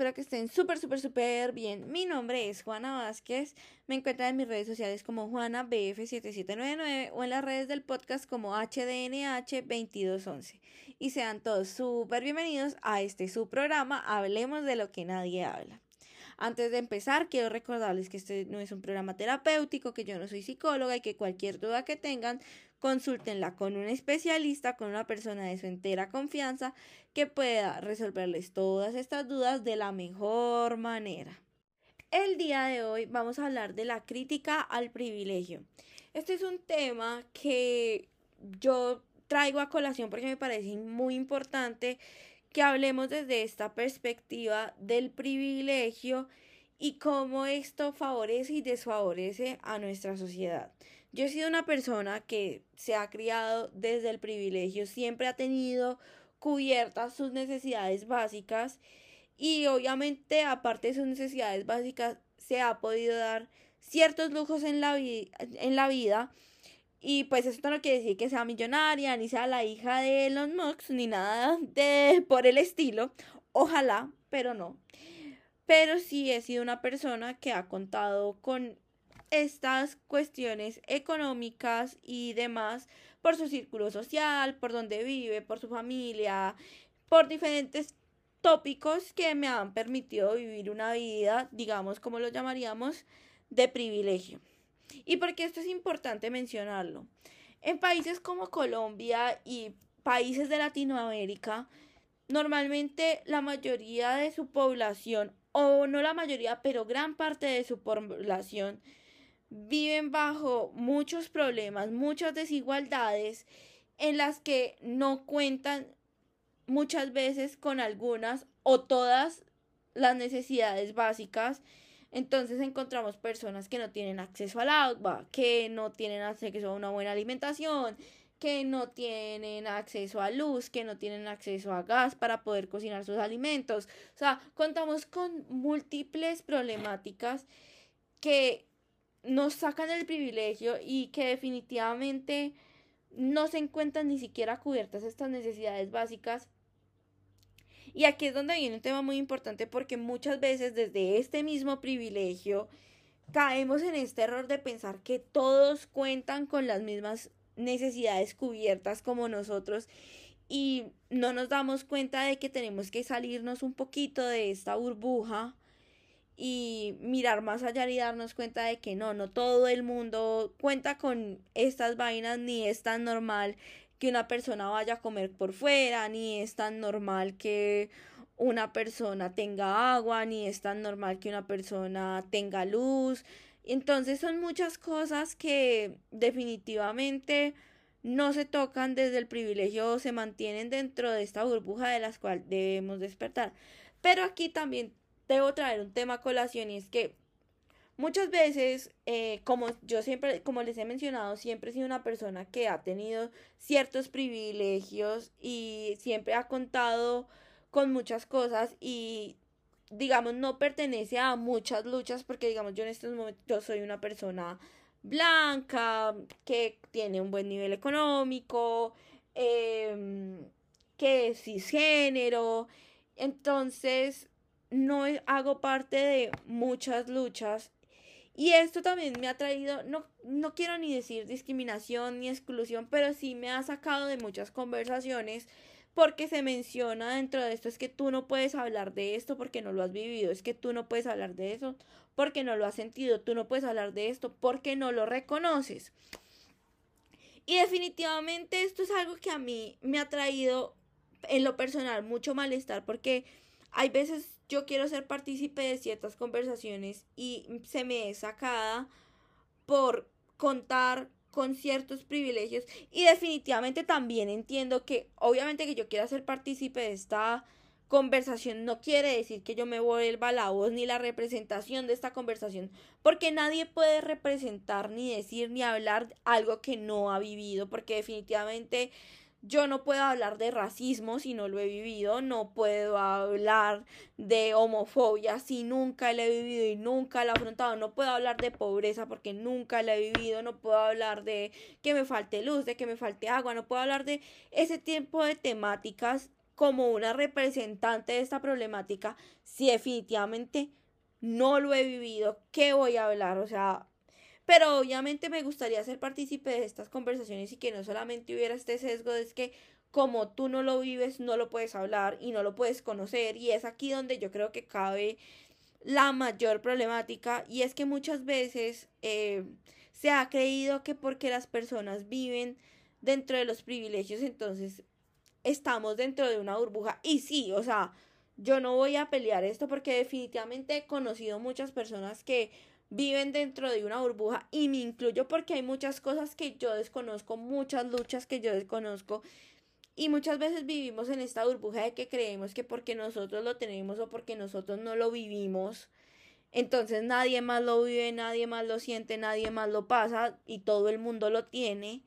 espero que estén súper, súper, súper bien. Mi nombre es Juana Vázquez. Me encuentran en mis redes sociales como JuanaBF7799 o en las redes del podcast como HDNH2211. Y sean todos súper bienvenidos a este su programa Hablemos de lo que nadie habla. Antes de empezar, quiero recordarles que este no es un programa terapéutico, que yo no soy psicóloga y que cualquier duda que tengan, consúltenla con un especialista, con una persona de su entera confianza que pueda resolverles todas estas dudas de la mejor manera. El día de hoy vamos a hablar de la crítica al privilegio. Este es un tema que yo traigo a colación porque me parece muy importante que hablemos desde esta perspectiva del privilegio y cómo esto favorece y desfavorece a nuestra sociedad. Yo he sido una persona que se ha criado desde el privilegio, siempre ha tenido cubiertas sus necesidades básicas y obviamente aparte de sus necesidades básicas se ha podido dar ciertos lujos en la, en la vida y pues eso no quiere decir que sea millonaria, ni sea la hija de Elon Musk, ni nada de por el estilo. Ojalá, pero no. Pero sí he sido una persona que ha contado con estas cuestiones económicas y demás por su círculo social, por donde vive, por su familia, por diferentes tópicos que me han permitido vivir una vida, digamos, como lo llamaríamos, de privilegio. ¿Y por qué esto es importante mencionarlo? En países como Colombia y países de Latinoamérica, normalmente la mayoría de su población, o no la mayoría, pero gran parte de su población, viven bajo muchos problemas, muchas desigualdades en las que no cuentan muchas veces con algunas o todas las necesidades básicas entonces encontramos personas que no tienen acceso al agua, que no tienen acceso a una buena alimentación, que no tienen acceso a luz, que no tienen acceso a gas para poder cocinar sus alimentos. O sea, contamos con múltiples problemáticas que nos sacan del privilegio y que definitivamente no se encuentran ni siquiera cubiertas estas necesidades básicas. Y aquí es donde viene un tema muy importante porque muchas veces desde este mismo privilegio caemos en este error de pensar que todos cuentan con las mismas necesidades cubiertas como nosotros y no nos damos cuenta de que tenemos que salirnos un poquito de esta burbuja y mirar más allá y darnos cuenta de que no, no todo el mundo cuenta con estas vainas ni es tan normal que una persona vaya a comer por fuera, ni es tan normal que una persona tenga agua, ni es tan normal que una persona tenga luz. Entonces son muchas cosas que definitivamente no se tocan desde el privilegio se mantienen dentro de esta burbuja de las cuales debemos despertar. Pero aquí también debo traer un tema a colación y es que Muchas veces, eh, como yo siempre, como les he mencionado, siempre he sido una persona que ha tenido ciertos privilegios y siempre ha contado con muchas cosas y digamos no pertenece a muchas luchas porque digamos yo en estos momentos soy una persona blanca que tiene un buen nivel económico em, que es cisgénero. Entonces no hago parte de muchas luchas y esto también me ha traído, no, no quiero ni decir discriminación ni exclusión, pero sí me ha sacado de muchas conversaciones porque se menciona dentro de esto es que tú no puedes hablar de esto porque no lo has vivido, es que tú no puedes hablar de eso porque no lo has sentido, tú no puedes hablar de esto porque no lo reconoces. Y definitivamente esto es algo que a mí me ha traído en lo personal mucho malestar porque hay veces yo quiero ser partícipe de ciertas conversaciones y se me es sacada por contar con ciertos privilegios. Y definitivamente también entiendo que obviamente que yo quiera ser partícipe de esta conversación no quiere decir que yo me vuelva la voz ni la representación de esta conversación porque nadie puede representar ni decir ni hablar algo que no ha vivido porque definitivamente yo no puedo hablar de racismo si no lo he vivido, no puedo hablar de homofobia si nunca la he vivido y nunca la he afrontado, no puedo hablar de pobreza porque nunca la he vivido, no puedo hablar de que me falte luz, de que me falte agua, no puedo hablar de ese tipo de temáticas como una representante de esta problemática, si definitivamente no lo he vivido, ¿qué voy a hablar? O sea, pero obviamente me gustaría ser partícipe de estas conversaciones y que no solamente hubiera este sesgo de que como tú no lo vives, no lo puedes hablar y no lo puedes conocer. Y es aquí donde yo creo que cabe la mayor problemática y es que muchas veces eh, se ha creído que porque las personas viven dentro de los privilegios, entonces estamos dentro de una burbuja. Y sí, o sea, yo no voy a pelear esto porque definitivamente he conocido muchas personas que viven dentro de una burbuja y me incluyo porque hay muchas cosas que yo desconozco, muchas luchas que yo desconozco y muchas veces vivimos en esta burbuja de que creemos que porque nosotros lo tenemos o porque nosotros no lo vivimos, entonces nadie más lo vive, nadie más lo siente, nadie más lo pasa y todo el mundo lo tiene.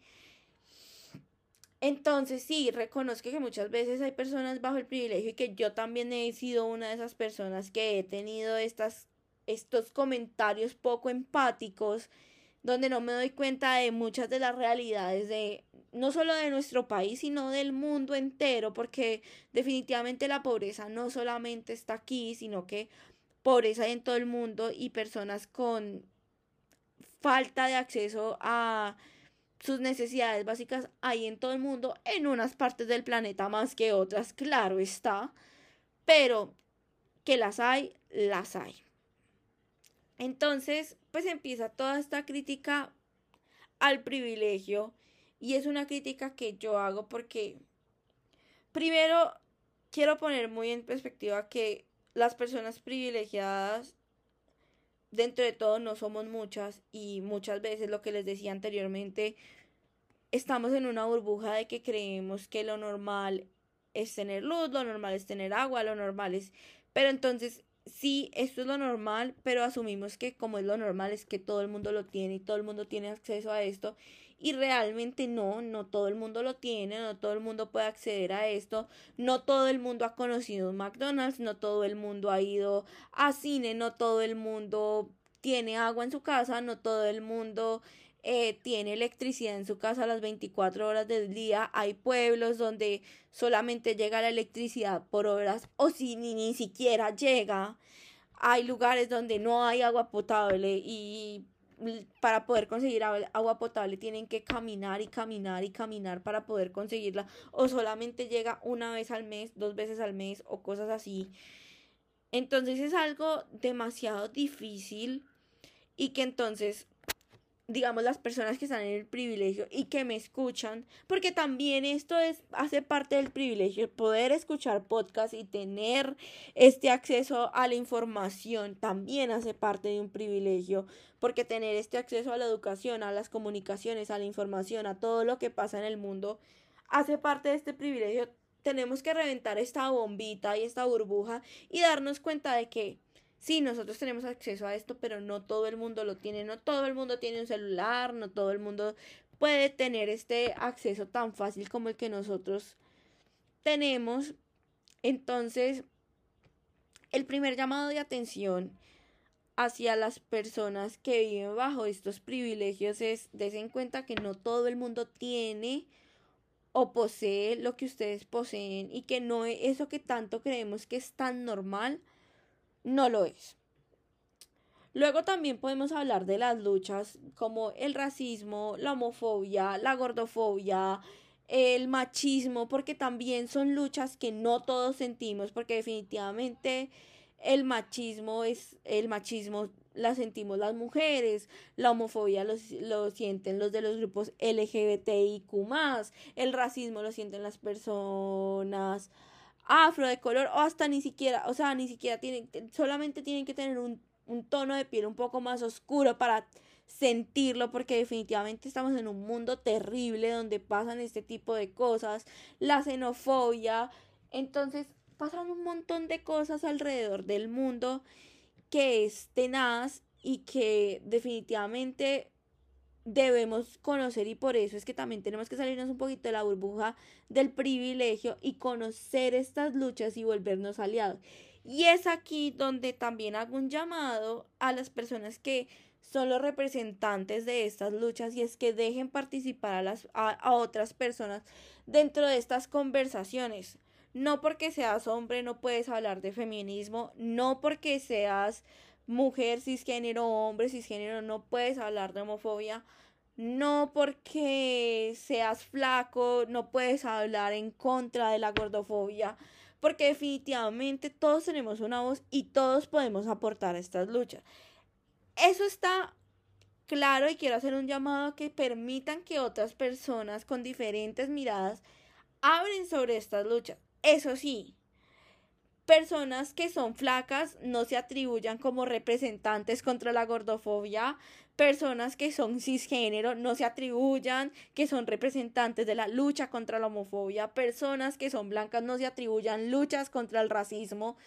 Entonces sí, reconozco que muchas veces hay personas bajo el privilegio y que yo también he sido una de esas personas que he tenido estas, estos comentarios poco empáticos donde no me doy cuenta de muchas de las realidades de no solo de nuestro país, sino del mundo entero, porque definitivamente la pobreza no solamente está aquí, sino que pobreza en todo el mundo y personas con falta de acceso a sus necesidades básicas hay en todo el mundo, en unas partes del planeta más que otras, claro está, pero que las hay, las hay. Entonces, pues empieza toda esta crítica al privilegio y es una crítica que yo hago porque primero quiero poner muy en perspectiva que las personas privilegiadas dentro de todo no somos muchas y muchas veces lo que les decía anteriormente, estamos en una burbuja de que creemos que lo normal es tener luz, lo normal es tener agua, lo normal es... Pero entonces, sí, esto es lo normal, pero asumimos que como es lo normal es que todo el mundo lo tiene y todo el mundo tiene acceso a esto. Y realmente no, no todo el mundo lo tiene, no todo el mundo puede acceder a esto, no todo el mundo ha conocido un McDonald's, no todo el mundo ha ido a cine, no todo el mundo tiene agua en su casa, no todo el mundo eh, tiene electricidad en su casa a las 24 horas del día. Hay pueblos donde solamente llega la electricidad por horas o si ni, ni siquiera llega. Hay lugares donde no hay agua potable y para poder conseguir agua potable tienen que caminar y caminar y caminar para poder conseguirla o solamente llega una vez al mes, dos veces al mes o cosas así. Entonces es algo demasiado difícil y que entonces digamos las personas que están en el privilegio y que me escuchan, porque también esto es hace parte del privilegio poder escuchar podcast y tener este acceso a la información también hace parte de un privilegio, porque tener este acceso a la educación, a las comunicaciones, a la información, a todo lo que pasa en el mundo hace parte de este privilegio. Tenemos que reventar esta bombita y esta burbuja y darnos cuenta de que sí, nosotros tenemos acceso a esto, pero no todo el mundo lo tiene, no todo el mundo tiene un celular, no todo el mundo puede tener este acceso tan fácil como el que nosotros tenemos. Entonces, el primer llamado de atención hacia las personas que viven bajo estos privilegios es des en cuenta que no todo el mundo tiene o posee lo que ustedes poseen y que no es eso que tanto creemos que es tan normal no lo es. Luego también podemos hablar de las luchas como el racismo, la homofobia, la gordofobia, el machismo, porque también son luchas que no todos sentimos, porque definitivamente el machismo es el machismo la sentimos las mujeres, la homofobia lo, lo sienten los de los grupos LGBTIQ, el racismo lo sienten las personas afro, de color, o hasta ni siquiera, o sea, ni siquiera tienen, solamente tienen que tener un, un tono de piel un poco más oscuro para sentirlo porque definitivamente estamos en un mundo terrible donde pasan este tipo de cosas, la xenofobia, entonces pasan un montón de cosas alrededor del mundo que es tenaz y que definitivamente debemos conocer y por eso es que también tenemos que salirnos un poquito de la burbuja del privilegio y conocer estas luchas y volvernos aliados. Y es aquí donde también hago un llamado a las personas que son los representantes de estas luchas y es que dejen participar a, las, a, otras personas dentro de estas conversaciones. no porque seas hombre no puedes hablar de feminismo, no porque seas mujer cisgénero, hombre cisgénero, no puedes hablar de homofobia, no porque seas flaco, no puedes hablar en contra de la gordofobia, porque definitivamente todos tenemos una voz y todos podemos aportar a estas luchas. Eso está claro y quiero hacer un llamado a que permitan que otras personas con diferentes miradas hablen sobre estas luchas. Eso sí, personas que son flacas no se atribuyan como representantes contra la gordofobia, personas que son cisgénero no se atribuyan que son representantes de la lucha contra la homofobia, personas que son blancas no se atribuyan luchas contra el racismo,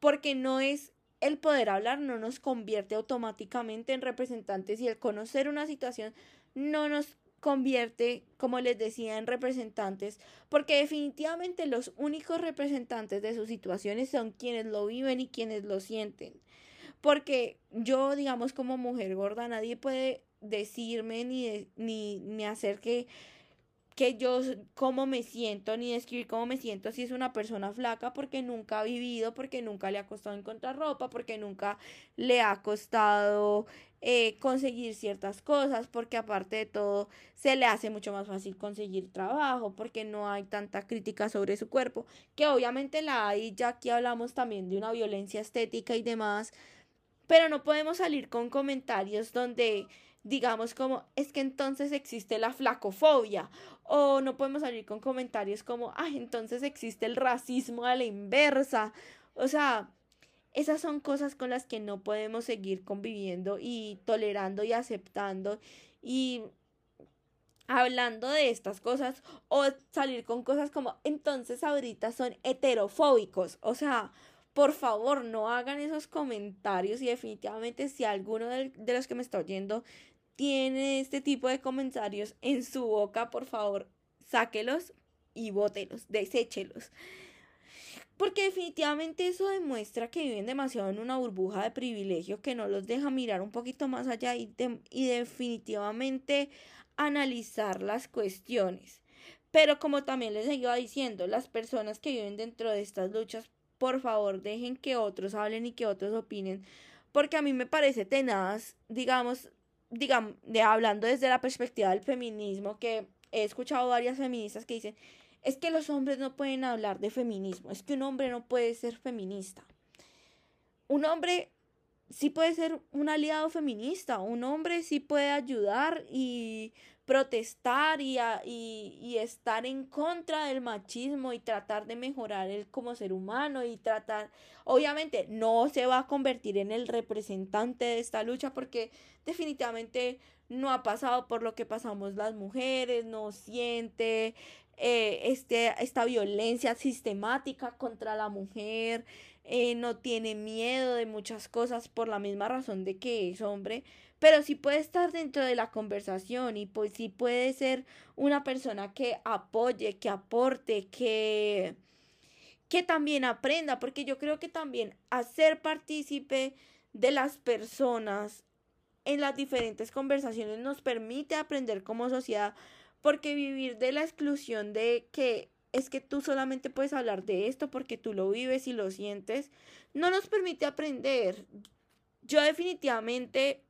porque no es el poder hablar no nos convierte automáticamente en representantes y el conocer una situación no nos convierte, como les decía, en representantes, porque definitivamente los únicos representantes de sus situaciones son quienes lo viven y quienes lo sienten. Porque yo, digamos, como mujer gorda, nadie puede decirme ni, ni, ni hacer que que yo cómo me siento ni describir cómo me siento si es una persona flaca porque nunca ha vivido, porque nunca le ha costado encontrar ropa, porque nunca le ha costado eh, conseguir ciertas cosas, porque aparte de todo se le hace mucho más fácil conseguir trabajo, porque no hay tanta crítica sobre su cuerpo, que obviamente la hay, ya aquí hablamos también de una violencia estética y demás, pero no podemos salir con comentarios donde digamos como es que entonces existe la flacofobia o no podemos salir con comentarios como ay entonces existe el racismo a la inversa o sea esas son cosas con las que no podemos seguir conviviendo y tolerando y aceptando y hablando de estas cosas o salir con cosas como entonces ahorita son heterofóbicos o sea por favor no hagan esos comentarios y definitivamente si alguno de, los que me está oyendo tiene este tipo de comentarios en su boca, por favor, sáquelos y bótelos, deséchelos. Porque definitivamente eso demuestra que viven demasiado en una burbuja de privilegio que no los deja mirar un poquito más allá y, y definitivamente analizar las cuestiones. Pero como también les iba diciendo, las personas que viven dentro de estas luchas, por favor, dejen que otros hablen y que otros opinen. Porque a mí me parece tenaz, digamos, digamos, de, hablando desde la perspectiva del feminismo, que he escuchado varias feministas que dicen, es que los hombres no pueden hablar de feminismo, es que un hombre no puede ser feminista. Un hombre sí puede ser un aliado feminista, un hombre sí puede ayudar y protestar y, y, estar en contra del machismo y tratar de mejorar él como ser humano y tratar, obviamente no se va a convertir en el representante de esta lucha porque definitivamente no ha pasado por lo que pasamos las mujeres, no siente eh, este, esta violencia sistemática contra la mujer, eh, no tiene miedo de muchas cosas por la misma razón de que es hombre, pero sí puede estar dentro de la conversación y pues sí puede ser una persona que apoye, que aporte, que que también aprenda, porque yo creo que también hacer partícipe de las personas en las diferentes conversaciones nos permite aprender como sociedad, porque vivir de la exclusión de que es que tú solamente puedes hablar de esto porque tú lo vives y lo sientes, no nos permite aprender. Yo definitivamente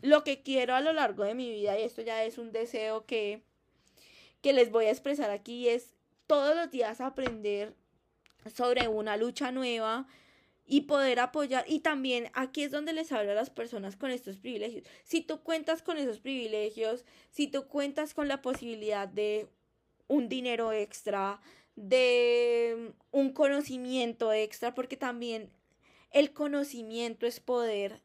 lo que quiero a lo largo de mi vida, y esto ya es un deseo que, que les voy a expresar aquí, es todos los días aprender sobre una lucha nueva y poder apoyar. Y también aquí es donde les hablo a las personas con estos privilegios. Si tú cuentas con esos privilegios, si tú cuentas con la posibilidad de un dinero extra, de un conocimiento extra, porque también el conocimiento es poder.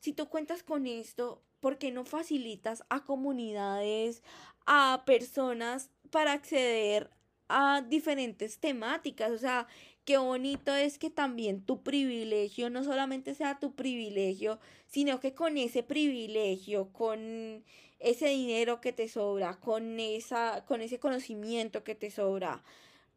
Si tú cuentas con esto, ¿por qué no facilitas a comunidades, a personas para acceder a diferentes temáticas? O sea, qué bonito es que también tu privilegio no solamente sea tu privilegio, sino que con ese privilegio, con ese dinero que te sobra, con, esa, con ese conocimiento que te sobra,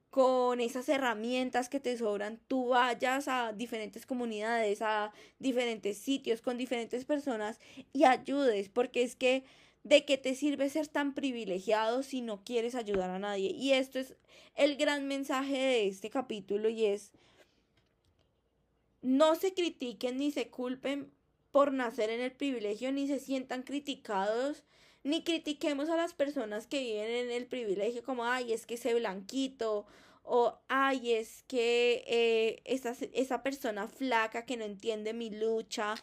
con esas herramientas que te sobran, tú vayas a diferentes comunidades, a diferentes sitios, con diferentes personas y ayudes, porque es que ¿De qué te sirve ser tan privilegiado si no quieres ayudar a nadie? Y esto es el gran mensaje de este capítulo y es, no se critiquen ni se culpen por nacer en el privilegio, ni se sientan criticados, ni critiquemos a las personas que viven en el privilegio como, ay, es que ese blanquito, o, ay, es que eh, esa, esa persona flaca que no entiende mi lucha,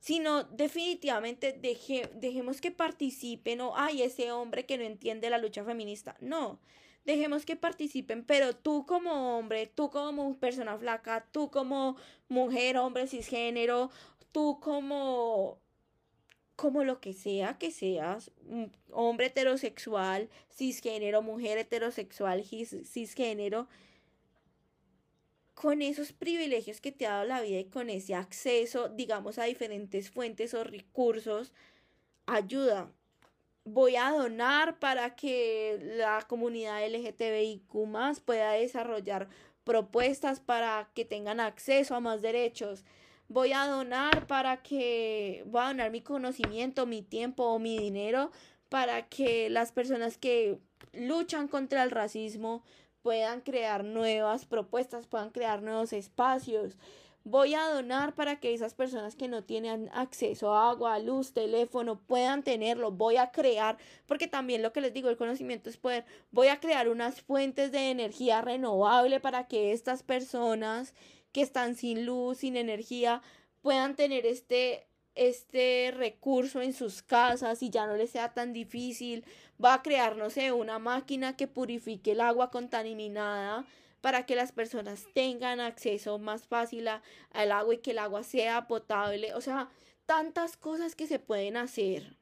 sino definitivamente deje, dejemos que participen o, ay, ese hombre que no entiende la lucha feminista. No, dejemos que participen, pero tú como hombre, tú como persona flaca, tú como mujer, hombre, cisgénero, tú como como lo que sea que seas, hombre heterosexual, cisgénero, mujer heterosexual, cisgénero, con esos privilegios que te ha dado la vida y con ese acceso, digamos, a diferentes fuentes o recursos, ayuda. Voy a donar para que la comunidad LGTBIQ pueda desarrollar propuestas para que tengan acceso a más derechos. Voy a donar para que, voy a donar mi conocimiento, mi tiempo o mi dinero para que las personas que luchan contra el racismo puedan crear nuevas propuestas, puedan crear nuevos espacios. Voy a donar para que esas personas que no tienen acceso a agua, luz, teléfono puedan tenerlo. Voy a crear, porque también lo que les digo, el conocimiento es poder. Voy a crear unas fuentes de energía renovable para que estas personas que están sin luz, sin energía, puedan tener este este recurso en sus casas y ya no les sea tan difícil. Va a crear, no sé, una máquina que purifique el agua contaminada para que las personas tengan acceso más fácil al agua y que el agua sea potable. O sea, tantas cosas que se pueden hacer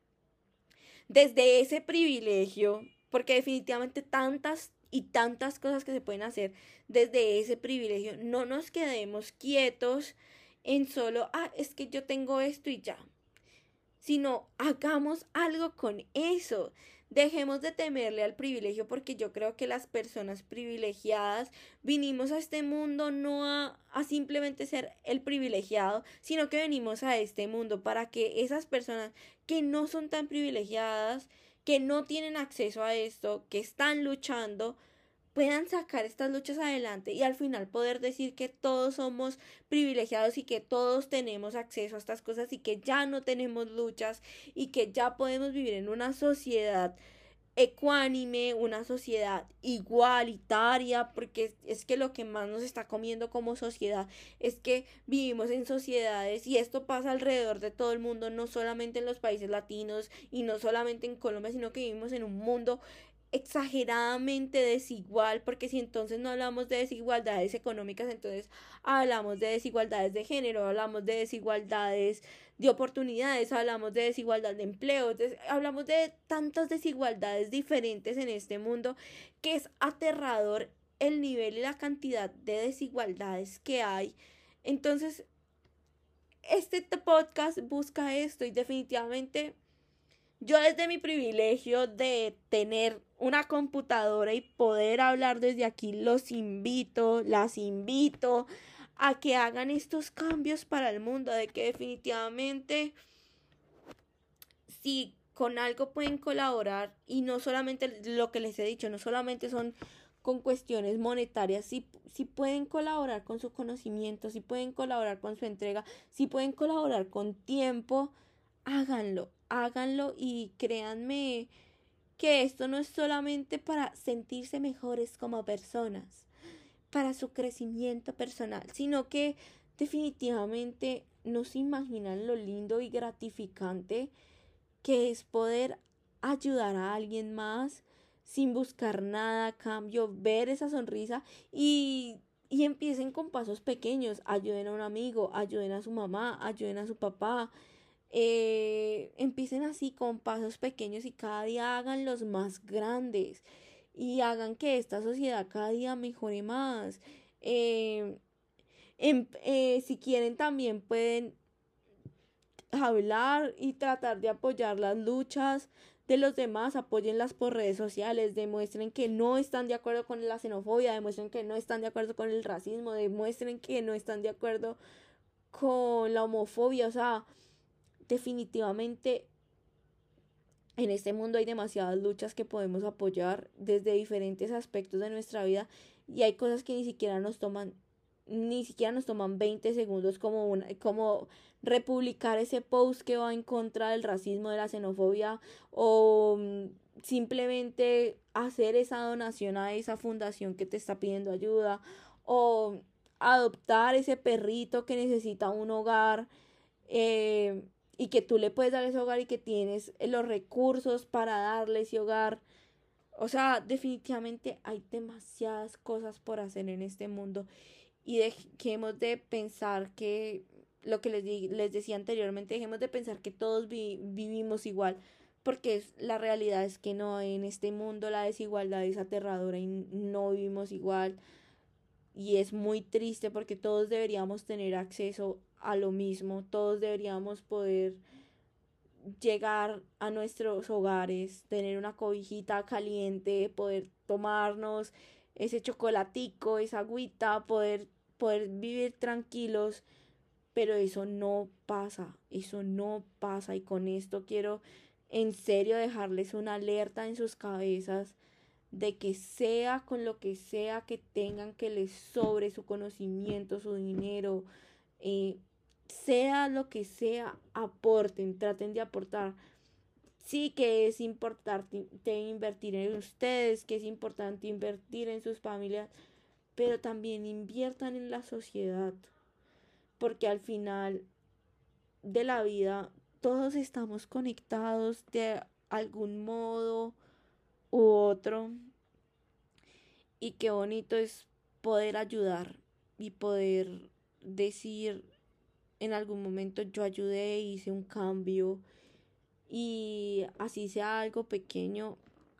desde ese privilegio, porque definitivamente tantas y tantas cosas que se pueden hacer desde ese privilegio. No nos quedemos quietos en solo, ah, es que yo tengo esto y ya, sino hagamos algo con eso. Dejemos de temerle al privilegio porque yo creo que las personas privilegiadas vinimos a este mundo no a, a, simplemente ser el privilegiado, sino que venimos a este mundo para que esas personas que no son tan privilegiadas, que no tienen acceso a esto, que están luchando, puedan sacar estas luchas adelante y al final poder decir que todos somos privilegiados y que todos tenemos acceso a estas cosas y que ya no tenemos luchas y que ya podemos vivir en una sociedad ecuánime, una sociedad igualitaria, porque es que lo que más nos está comiendo como sociedad es que vivimos en sociedades y esto pasa alrededor de todo el mundo, no solamente en los países latinos y no solamente en Colombia, sino que vivimos en un mundo exageradamente desigual, porque si entonces no hablamos de desigualdades económicas, entonces hablamos de desigualdades de género, hablamos de desigualdades de oportunidades, hablamos de desigualdad de empleo, hablamos de tantas desigualdades diferentes en este mundo que es aterrador el nivel y la cantidad de desigualdades que hay. Entonces, este podcast busca esto y definitivamente yo desde mi privilegio de tener una computadora y poder hablar desde aquí, los invito, las invito a que hagan estos cambios para el mundo, de que definitivamente si con algo pueden colaborar y no solamente lo que les he dicho, no solamente son con cuestiones monetarias, si, si pueden colaborar con su conocimiento, si pueden colaborar con su entrega, si pueden colaborar con tiempo, háganlo, háganlo y créanme que esto no es solamente para sentirse mejores como personas, para su crecimiento personal, sino que definitivamente no se imaginan lo lindo y gratificante que es poder ayudar a alguien más sin buscar nada a cambio, ver esa sonrisa y, y empiecen con pasos pequeños, ayuden a un amigo, ayuden a su mamá, ayuden a su papá, eh, empiecen así con pasos pequeños y cada día hagan los más grandes y hagan que esta sociedad cada día mejore más. Eh, eh, si quieren también pueden hablar y tratar de apoyar las luchas de los demás, apóyenlas por redes sociales, demuestren que no están de acuerdo con la xenofobia, demuestren que no están de acuerdo con el racismo, demuestren que no están de acuerdo con la homofobia, o sea, definitivamente en este mundo hay demasiadas luchas que podemos apoyar desde diferentes aspectos de nuestra vida y hay cosas que ni siquiera nos toman ni siquiera nos toman 20 segundos como una, como republicar ese post que va en contra del racismo, de la xenofobia o mm, simplemente hacer esa donación a esa fundación que te está pidiendo ayuda o adoptar ese perrito que necesita un hogar eh, y que tú le puedes dar ese hogar y que tienes los recursos para darle ese hogar. O sea, definitivamente hay demasiadas cosas por hacer en este mundo y dejemos de pensar que lo que les, les decía anteriormente, dejemos de pensar que todos vivimos igual, porque la realidad es que no, en este mundo la desigualdad es aterradora y no vivimos igual y es muy triste porque todos deberíamos tener acceso a lo mismo, todos deberíamos poder llegar a nuestros hogares, tener una cobijita caliente, poder tomarnos ese chocolatico, esa agüita, poder, poder vivir tranquilos, pero eso no pasa, eso no pasa. Y con esto quiero en serio dejarles una alerta en sus cabezas de que sea con lo que sea que tengan que les sobre su conocimiento, su dinero, eh, sea lo que sea, aporten, traten de aportar. Sí que es importante invertir en ustedes, que es importante invertir en sus familias, pero también inviertan en la sociedad, porque al final de la vida todos estamos conectados de algún modo u otro. Y qué bonito es poder ayudar y poder decir en algún momento yo ayudé, hice un cambio y así sea algo pequeño,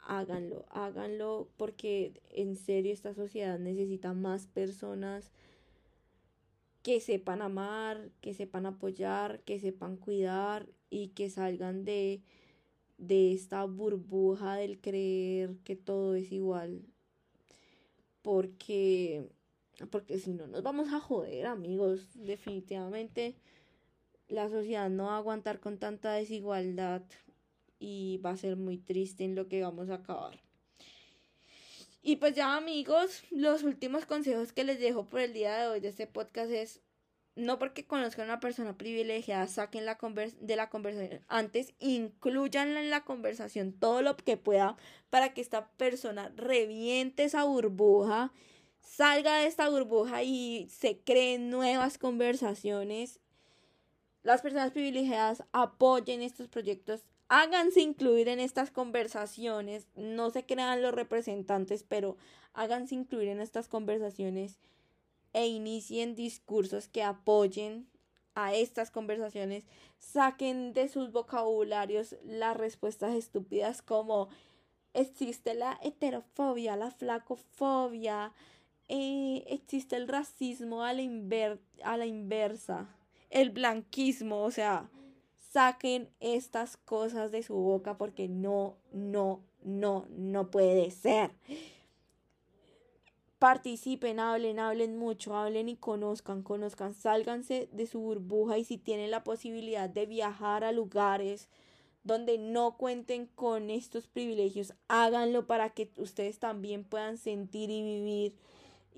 háganlo, háganlo porque en serio esta sociedad necesita más personas que sepan amar, que sepan apoyar, que sepan cuidar y que salgan de, de esta burbuja del creer que todo es igual. Porque, porque si no nos vamos a joder, amigos, definitivamente la sociedad no va a aguantar con tanta desigualdad y va a ser muy triste en lo que vamos a acabar. Y pues ya amigos, los últimos consejos que les dejo por el día de hoy de este podcast es no porque conozcan a una persona privilegiada, saquen la de la conversación. Antes, incluyanla en la conversación todo lo que pueda para que esta persona reviente esa burbuja, salga de esta burbuja y se creen nuevas conversaciones. Las personas privilegiadas apoyen estos proyectos, háganse incluir en estas conversaciones, no se crean los representantes, pero háganse incluir en estas conversaciones e inicien discursos que apoyen a estas conversaciones, saquen de sus vocabularios las respuestas estúpidas como existe la heterofobia, la flacofobia, eh, existe el racismo a la, a la inversa, el blanquismo, o sea, saquen estas cosas de su boca porque no, no, no, no puede ser. Participen, hablen, hablen mucho, hablen y conozcan, conozcan, sálganse de su burbuja y si tienen la posibilidad de viajar a lugares donde no cuenten con estos privilegios, háganlo para que ustedes también puedan sentir y vivir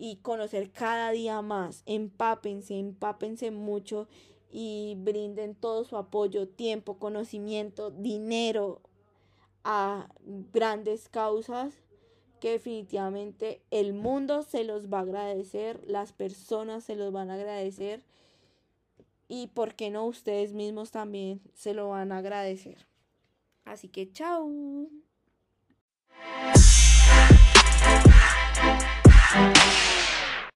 y conocer cada día más. Empápense, empápense mucho y brinden todo su apoyo, tiempo, conocimiento, dinero a grandes causas que definitivamente el mundo se los va a agradecer, las personas se los van a agradecer y por qué no ustedes mismos también se lo van a agradecer. Así que chao. Thank you.